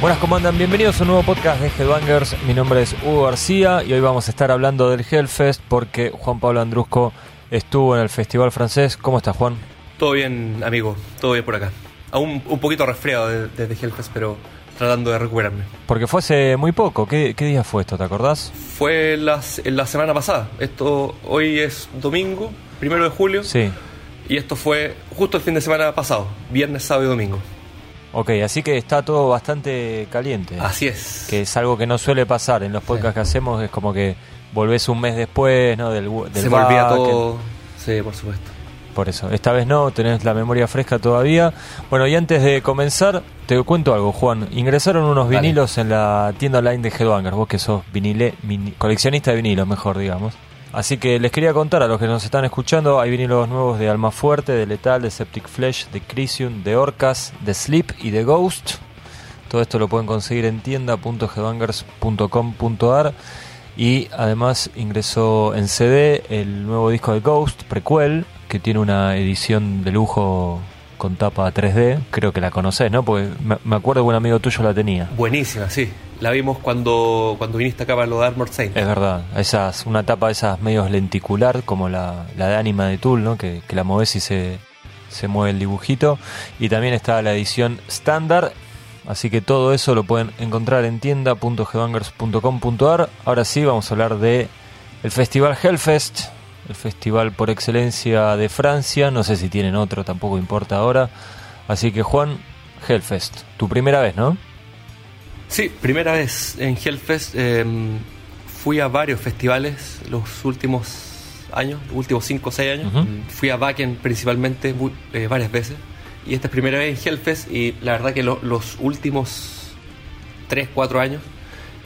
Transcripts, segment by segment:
Buenas, ¿cómo andan? Bienvenidos a un nuevo podcast de Headbangers. Mi nombre es Hugo García y hoy vamos a estar hablando del Hellfest porque Juan Pablo Andrusco estuvo en el Festival Francés. ¿Cómo estás, Juan? Todo bien, amigo. Todo bien por acá. Aún un poquito resfriado desde Hellfest, pero tratando de recuperarme. Porque fue hace muy poco. ¿Qué, día fue esto? ¿Te acordás? Fue la, la semana pasada. Esto hoy es domingo, primero de julio. Sí. Y esto fue justo el fin de semana pasado, viernes, sábado y domingo. Ok, así que está todo bastante caliente. Así es. Que es algo que no suele pasar en los podcasts que hacemos, es como que volvés un mes después, ¿no? Del, del Se volvía todo. Sí, por supuesto. Por eso, esta vez no, tenés la memoria fresca todavía. Bueno, y antes de comenzar, te cuento algo, Juan. Ingresaron unos vinilos en la tienda online de Headbangers, vos que sos vinile, coleccionista de vinilos, mejor digamos. Así que les quería contar a los que nos están escuchando, hay vinilos nuevos de Alma Fuerte, de Letal, de Septic Flesh, de Crisium, de Orcas, de Sleep y de Ghost. Todo esto lo pueden conseguir en tienda.headbangers.com.ar y además ingresó en CD el nuevo disco de Ghost, Prequel, que tiene una edición de lujo con tapa 3D. Creo que la conoces, ¿no? Porque me acuerdo que un amigo tuyo la tenía. Buenísima, sí. La vimos cuando, cuando viniste acá para lo de Armor Saint. Es verdad. Esas, una tapa de esas medios lenticular, como la, la de Anima de Tool, ¿no? Que, que la moves y se, se mueve el dibujito. Y también está la edición estándar. Así que todo eso lo pueden encontrar en tienda.gbangers.com.ar. Ahora sí, vamos a hablar de el Festival Hellfest, el festival por excelencia de Francia. No sé si tienen otro, tampoco importa ahora. Así que Juan, Hellfest, tu primera vez, ¿no? Sí, primera vez en Hellfest. Em, fui a varios festivales los últimos años, los últimos 5 o 6 años. Fui a Wacken principalmente eh, varias veces. Y esta es primera vez en Hellfest y la verdad que los últimos 3, 4 años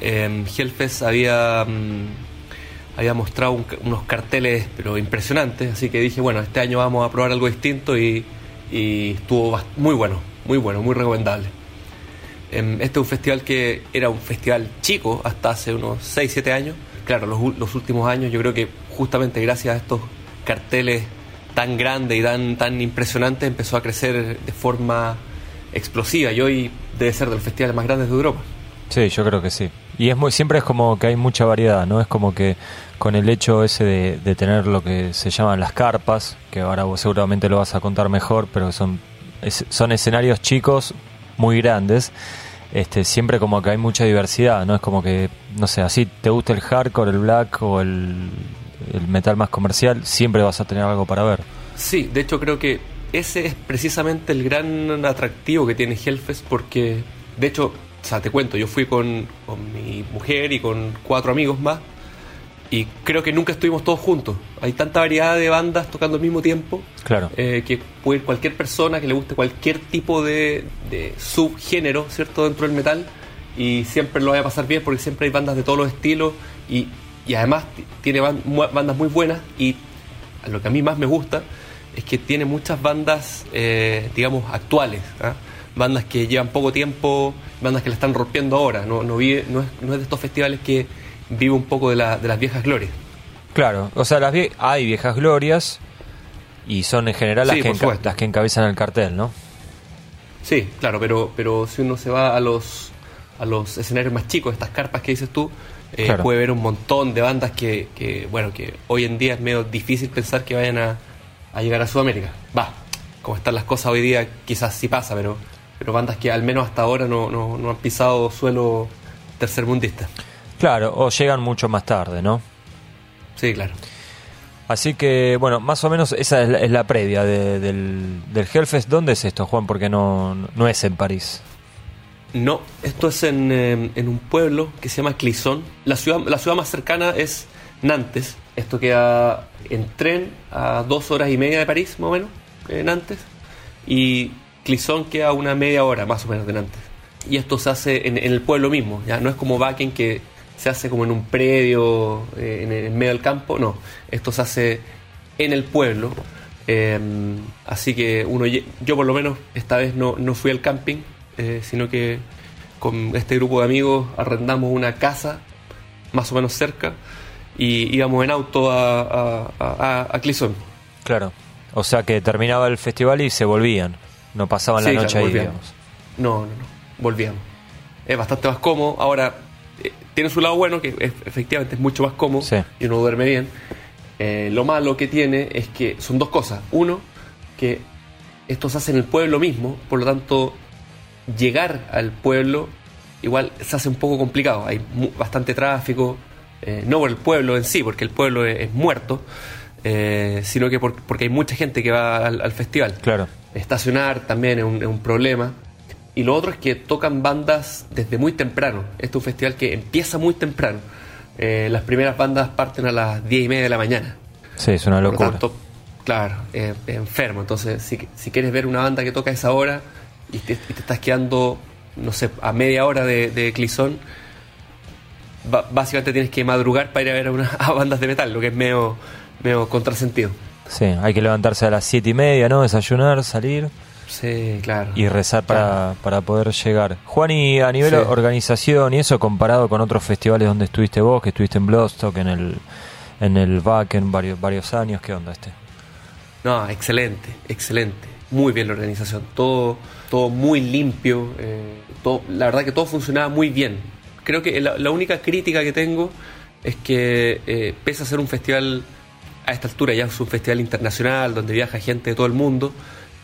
eh, Hellfest había, mm, había mostrado unos carteles pero impresionantes. Así que dije, bueno, este año vamos a probar algo distinto y, y estuvo muy bueno, muy bueno, muy recomendable. Em, este es un festival que era un festival chico hasta hace unos 6-7 años. Claro, los, últimos años yo creo que justamente gracias a estos carteles tan grandes y tan, tan impresionantes empezó a crecer de forma explosiva y hoy debe ser de los festivales más grandes de Europa. Sí, yo creo que sí. Y es muy, siempre es como que hay mucha variedad, ¿no? Es como que con el hecho ese de, tener lo que se llaman las carpas, que ahora vos seguramente lo vas a contar mejor, pero son, son escenarios chicos muy grandes este, siempre como que hay mucha diversidad, ¿no? Es como que, no sé, así te gusta el hardcore, el black o el, metal más comercial, siempre vas a tener algo para ver. Sí, de hecho creo que ese es precisamente el gran atractivo que tiene Hellfest porque, de hecho, o sea, te cuento, yo fui con, con mi mujer y con cuatro amigos más y creo que nunca estuvimos todos juntos. Hay tanta variedad de bandas tocando al mismo tiempo claro. Eh, que puede ir cualquier persona que le guste cualquier tipo de, subgénero, ¿cierto?, dentro del metal y siempre lo vaya a pasar bien porque siempre hay bandas de todos los estilos y, además tiene bandas muy buenas y lo que a mí más me gusta es que tiene muchas bandas, eh, digamos, actuales. ¿ah? Bandas que llevan poco tiempo, bandas que la están rompiendo ahora. No, no, no, es, no es de estos festivales que vive un poco de, la, de las viejas glorias. Claro, o sea, las hay viejas glorias y son en general las, que las que encabezan el cartel, ¿no? Sí, claro, pero, pero si uno se va a los, a los escenarios más chicos, estas carpas que dices tú, eh, puede ver un montón de bandas que, que, bueno, que hoy en día es medio difícil pensar que vayan a, a llegar a Sudamérica. Va, como están las cosas hoy día, quizás sí pasa, pero, pero bandas que al menos hasta ahora no, no, no han pisado suelo tercermundista. Claro, o llegan mucho más tarde, ¿no? Sí, claro. Así que, bueno, más o menos esa es la, previa del, del Hellfest. ¿Dónde es esto, Juan? Porque no, no es en París. No, esto es en, em, en, un pueblo que se llama Clisson. La ciudad, la ciudad más cercana es Nantes. Esto queda en tren a dos horas y media de París, más o menos, en Nantes. Y Clisson queda una media hora, más o menos, de Nantes. Y esto se hace en, el pueblo mismo, ya no es como Bakken que se hace como en un predio, eh, en medio del campo, no, esto se hace en el pueblo. Em, así que uno, yo por lo menos esta vez no, no fui al camping, eh, sino que con este grupo de amigos arrendamos una casa más o menos cerca, y íbamos en auto a, a, a, Clisón. Claro, o sea que terminaba el festival y se volvían, no pasaban la noche ahí, digamos. No, no, no, volvíamos. Es bastante más cómodo, ahora eh, tiene su lado bueno, que efectivamente es mucho más cómodo y uno duerme bien. Eh, lo malo que tiene es que son dos cosas. Uno, que esto se hace en el pueblo mismo, por lo tanto, llegar al pueblo igual se hace un poco complicado. Hay bastante tráfico, eh, no por el pueblo en sí, porque el pueblo es, muerto, eh, sino que porque hay mucha gente que va al, festival. Claro. Estacionar también es un, problema. Y lo otro es que tocan bandas desde muy temprano. Este es un festival que empieza muy temprano. Eh, las primeras bandas parten a las 10 y media de la mañana. Sí, es una locura. claro, enfermo. Entonces, si, si, quieres ver una banda que toca a esa hora y te, estás quedando, no sé, a media hora de, de Clisón, básicamente tienes que madrugar para ir a ver a, una, bandas de metal, lo que es medio, medio contrasentido. Sí, hay que levantarse a las 7 y media, ¿no? Desayunar, salir. Sí, claro. Y rezar para, para poder llegar. Juan, y a nivel de organización y eso, comparado con otros festivales donde estuviste vos, que estuviste en Bloodstock, en el, en el en varios, varios años, ¿qué onda este? No, excelente, excelente. Muy bien la organización, todo, todo muy limpio, eh, todo, la verdad que todo funcionaba muy bien. Creo que la, única crítica que tengo es que eh, pese a ser un festival a esta altura ya es un festival internacional donde viaja gente de todo el mundo,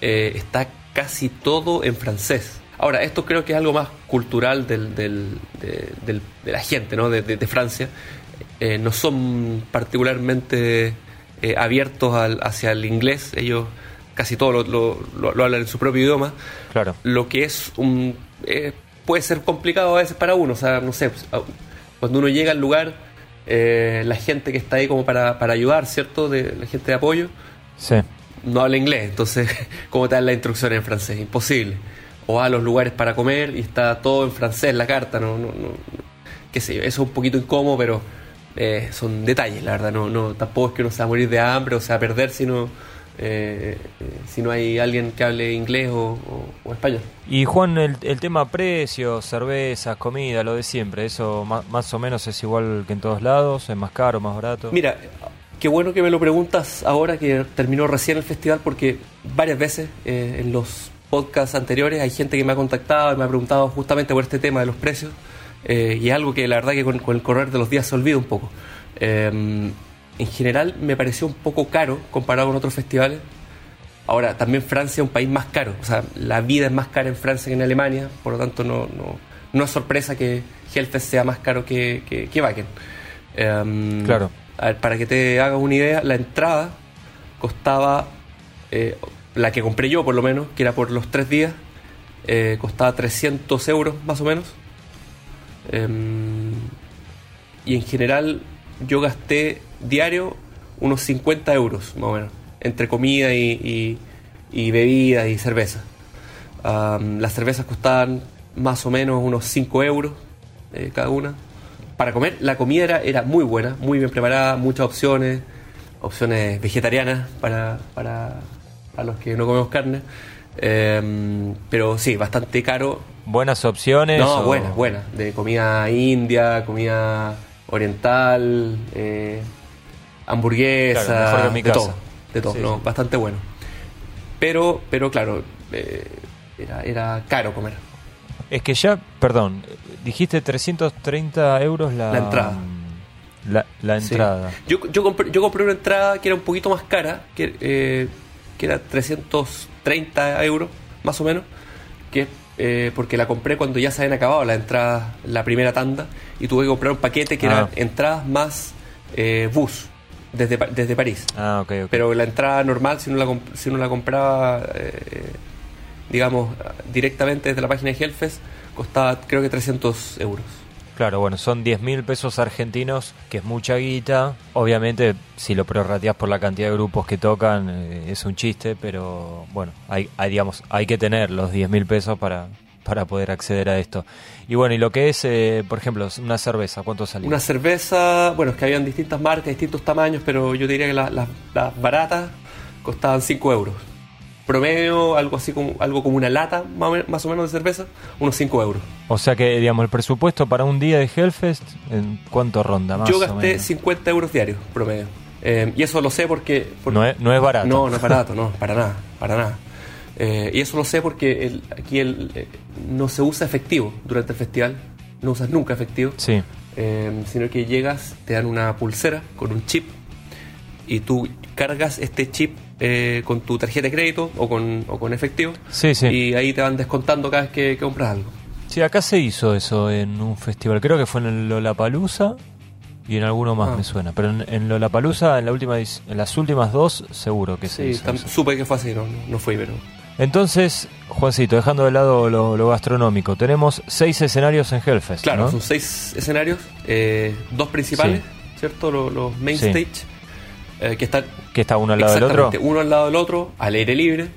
eh, está casi todo en francés. Ahora, esto creo que es algo más cultural del, de, la gente ¿no? de, Francia. Eh, no son particularmente abiertos hacia el inglés, ellos casi todo lo, lo, hablan en su propio idioma. Claro. Lo que es un. puede ser complicado a veces para uno. O sea, no sé, cuando uno llega al lugar, la gente que está ahí como para, para ayudar, ¿cierto? De, la gente de apoyo. Sí no habla inglés, entonces, ¿cómo te dan la instrucción en francés? Imposible. O va a los lugares para comer y está todo en francés la carta, no, no, no, qué sé yo, eso es un poquito incómodo, pero eh, son detalles, la verdad, no, no, tampoco es que uno se va a morir de hambre o se va a perder si no, eh, eh, si no hay alguien que hable inglés o, español. Y Juan, el, el, tema precios, cervezas, comida, lo de siempre, ¿eso más, más o menos es igual que en todos lados? ¿Es más caro, más barato? Mira, Qué bueno que me lo preguntas ahora que terminó recién el festival porque varias veces eh, en los podcasts anteriores hay gente que me ha contactado y me ha preguntado justamente por este tema de los precios eh, y es algo que la verdad que con, el correr de los días se olvida un poco. En general me pareció un poco caro comparado con otros festivales. Ahora, también Francia es un país más caro, o sea, la vida es más cara en Francia que en Alemania, por lo tanto no, no, no es sorpresa que Hellfest sea más caro que, que, que Wacken. Em, claro para que te hagas una idea, la entrada costaba, eh, la que compré yo por lo menos, que era por los tres días, eh, costaba 300 euros más o menos. Em, y en general yo gasté diario unos 50 euros más o menos, entre comida y, y, bebidas y cerveza. las cervezas costaban más o menos unos 5 euros eh, cada una para comer, la comida era, era muy buena, muy bien preparada, muchas opciones, opciones vegetarianas para, para, los que no comemos carne. Em, pero sí, bastante caro. ¿Buenas opciones? No, buenas, buenas. De comida india, comida oriental, eh, hamburguesa, de todo. De todo, no, bastante bueno. Pero, pero claro, eh, era, era caro comer. Es que ya, perdón, dijiste 330 euros la, la entrada. La, entrada. Yo, yo, compré, yo compré una entrada que era un poquito más cara, que, eh, que era 330 euros, más o menos, que eh, porque la compré cuando ya se habían acabado las entradas, la primera tanda, y tuve que comprar un paquete que era ah. entradas más eh, bus desde, desde París. Ah, okay, Pero la entrada normal, si uno la, si uno la compraba, digamos, directamente desde la página de Hellfest, costaba creo que 300 euros. Claro, bueno, son 10 mil pesos argentinos, que es mucha guita. Obviamente, si lo prorrateas por la cantidad de grupos que tocan, eh, es un chiste, pero bueno, hay, hay, digamos, hay que tener los 10 mil pesos para, para poder acceder a esto. Y bueno, y lo que es, eh, por ejemplo, una cerveza, ¿cuánto salía? Una cerveza, bueno, es que habían distintas marcas, distintos tamaños, pero yo diría que las baratas costaban 5 euros. Promedio, algo así como algo como una lata más o menos de cerveza, unos 5 euros. O sea que, digamos, el presupuesto para un día de Hellfest, ¿en cuánto ronda más? Yo gasté 50 euros diarios promedio. Eh, y eso lo sé porque... no, es, no, es, barato. No, no es barato, no, para nada, para nada. Eh, y eso lo sé porque el, aquí el, eh, no se usa efectivo durante el festival, no usas nunca efectivo. Sí. sino que llegas, te dan una pulsera con un chip y tú cargas este chip con tu tarjeta de crédito o con, o con efectivo. Sí, sí. Y ahí te van descontando cada vez que, compras algo. Sí, acá se hizo eso en un festival. Creo que fue en el Lollapalooza y en alguno más ah. me suena. Pero en, en Lollapalooza, en, la última, en las últimas dos, seguro que sí. Sí, supe que fue así, no, no fui, pero... Entonces, Juancito, dejando de lado lo, gastronómico, tenemos seis escenarios en Hellfest. Claro, son seis escenarios, eh, dos principales, ¿cierto? Los, main stage, eh, que están... Que está uno al lado del otro. Uno al lado del otro, al aire libre.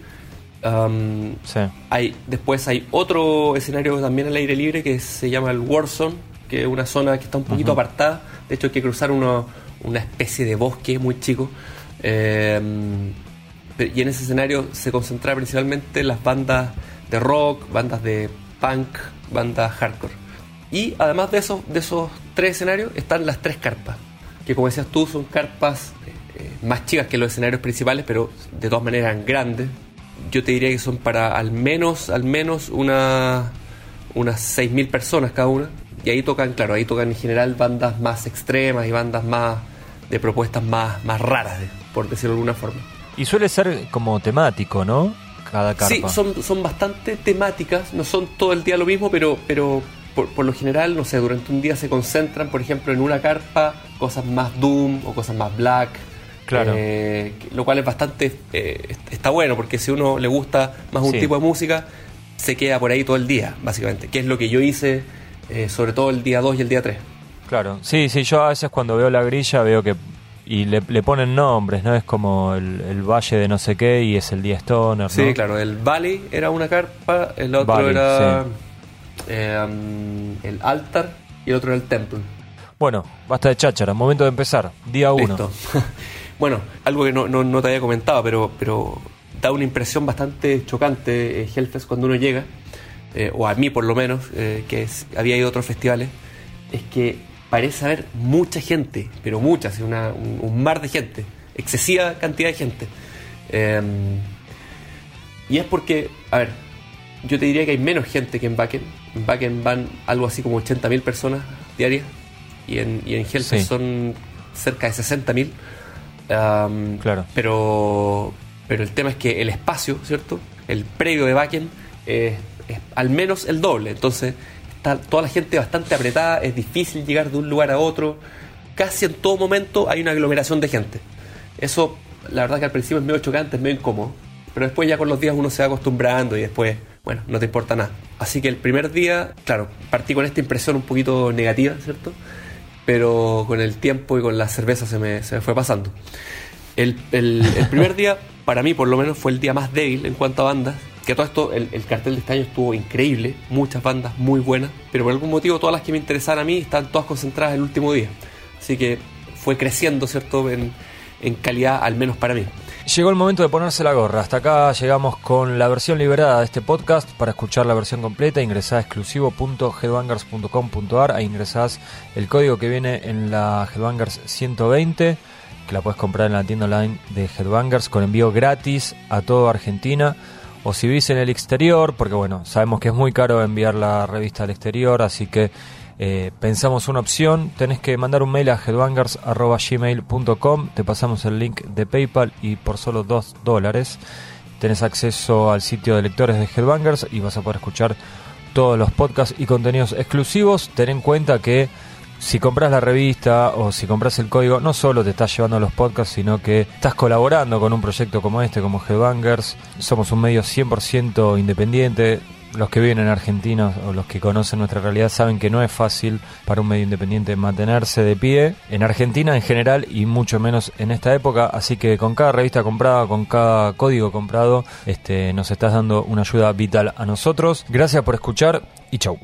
sí. hay, después hay otro escenario también al aire libre que se llama el Warzone, que es una zona que está un poquito apartada. De hecho, hay que cruzar una especie de bosque muy chico. Eh, y en ese escenario se concentra principalmente las bandas de rock, bandas de punk, bandas hardcore. Y además de esos, de esos tres escenarios están las tres carpas, que como decías tú son carpas más chicas que los escenarios principales, pero de todas maneras grandes. Yo te diría que son para al menos, al menos una, unas 6.000 personas cada una. Y ahí tocan, claro, ahí tocan en general bandas más extremas y bandas más de propuestas más, más raras, por decirlo de alguna forma. Y suele ser como temático, ¿no? Cada carpa. Sí, son, son bastante temáticas, no son todo el día lo mismo, pero, pero por, lo general, no sé, durante un día se concentran, por ejemplo, en una carpa, cosas más doom o cosas más black. Claro. Eh, lo cual es bastante. Eh, está bueno, porque si uno le gusta más un tipo de música, se queda por ahí todo el día, básicamente. Que es lo que yo hice, eh, sobre todo el día 2 y el día 3. Claro, sí, sí, yo a veces cuando veo la grilla veo que y le, ponen nombres, ¿no? Es como el, valle de no sé qué y es el día Stoner, ¿no? Sí, claro, el Valley era una carpa, el otro era el altar y el otro era el templo. Bueno, basta de cháchara, momento de empezar, día uno. bueno, algo que no, no, te había comentado, pero, pero da una impresión bastante chocante eh, Hellfest cuando uno llega, eh, o a mí por lo menos, eh, que había ido a otros festivales, es que parece haber mucha gente, pero mucha, un, mar de gente, excesiva cantidad de gente. Em, y es porque, a ver, yo te diría que hay menos gente que en Bakken. En Bakken van algo así como 80.000 personas diarias y en, y en son cerca de 60.000. Um, claro. Pero, pero el tema es que el espacio, ¿cierto? El predio de Bakken es al menos el doble. Entonces, toda la gente bastante apretada, es difícil llegar de un lugar a otro. Casi en todo momento hay una aglomeración de gente. Eso, la verdad que al principio es medio chocante, es medio incómodo. Pero después ya con los días uno se va acostumbrando y después, bueno, no te importa nada. Así que el primer día, claro, partí con esta impresión un poquito negativa, ¿cierto? Pero con el tiempo y con la cerveza se me, se me fue pasando. El, el, el primer día, para mí por lo menos, fue el día más débil en cuanto a bandas que todo esto, el, cartel de este año estuvo increíble, muchas bandas muy buenas, pero por algún motivo todas las que me interesaban a mí están todas concentradas el último día. Así que fue creciendo, ¿cierto?, en, en calidad, al menos para mí. Llegó el momento de ponerse la gorra. Hasta acá llegamos con la versión liberada de este podcast. Para escuchar la versión completa, ingresá a exclusivo.headbangers.com.ar. Ahí ingresás el código que viene en la Headbangers 120, que la puedes comprar en la tienda online de Headbangers con envío gratis a toda Argentina o si vivís en el exterior, porque bueno, sabemos que es muy caro enviar la revista al exterior, así que eh, pensamos una opción, tenés que mandar un mail a headbangers.gmail.com, te pasamos el link de PayPal y por solo 2 dólares tenés acceso al sitio de lectores de Headbangers y vas a poder escuchar todos los podcasts y contenidos exclusivos. Ten en cuenta que si compras la revista o si compras el código, no solo te estás llevando a los podcasts, sino que estás colaborando con un proyecto como este, como Headbangers. Somos un medio 100% independiente. Los que viven en Argentina o los que conocen nuestra realidad saben que no es fácil para un medio independiente mantenerse de pie en Argentina en general y mucho menos en esta época. Así que con cada revista comprada, con cada código comprado, este, nos estás dando una ayuda vital a nosotros. Gracias por escuchar y chau.